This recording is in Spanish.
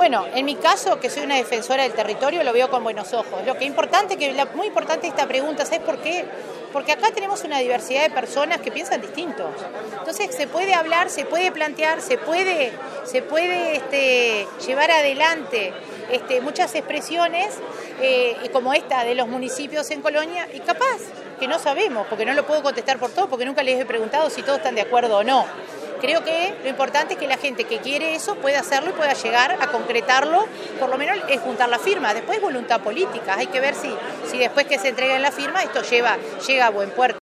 Bueno, en mi caso, que soy una defensora del territorio, lo veo con buenos ojos. Lo que es importante, que muy importante esta pregunta, ¿sabes por qué? Porque acá tenemos una diversidad de personas que piensan distintos. Entonces se puede hablar, se puede plantear, se puede, se puede este, llevar adelante este, muchas expresiones eh, como esta de los municipios en Colonia y capaz que no sabemos, porque no lo puedo contestar por todo, porque nunca les he preguntado si todos están de acuerdo o no. Creo que lo importante es que la gente que quiere eso pueda hacerlo y pueda llegar a concretarlo, por lo menos es juntar la firma, después voluntad política, hay que ver si, si después que se entregue la firma esto lleva, llega a buen puerto.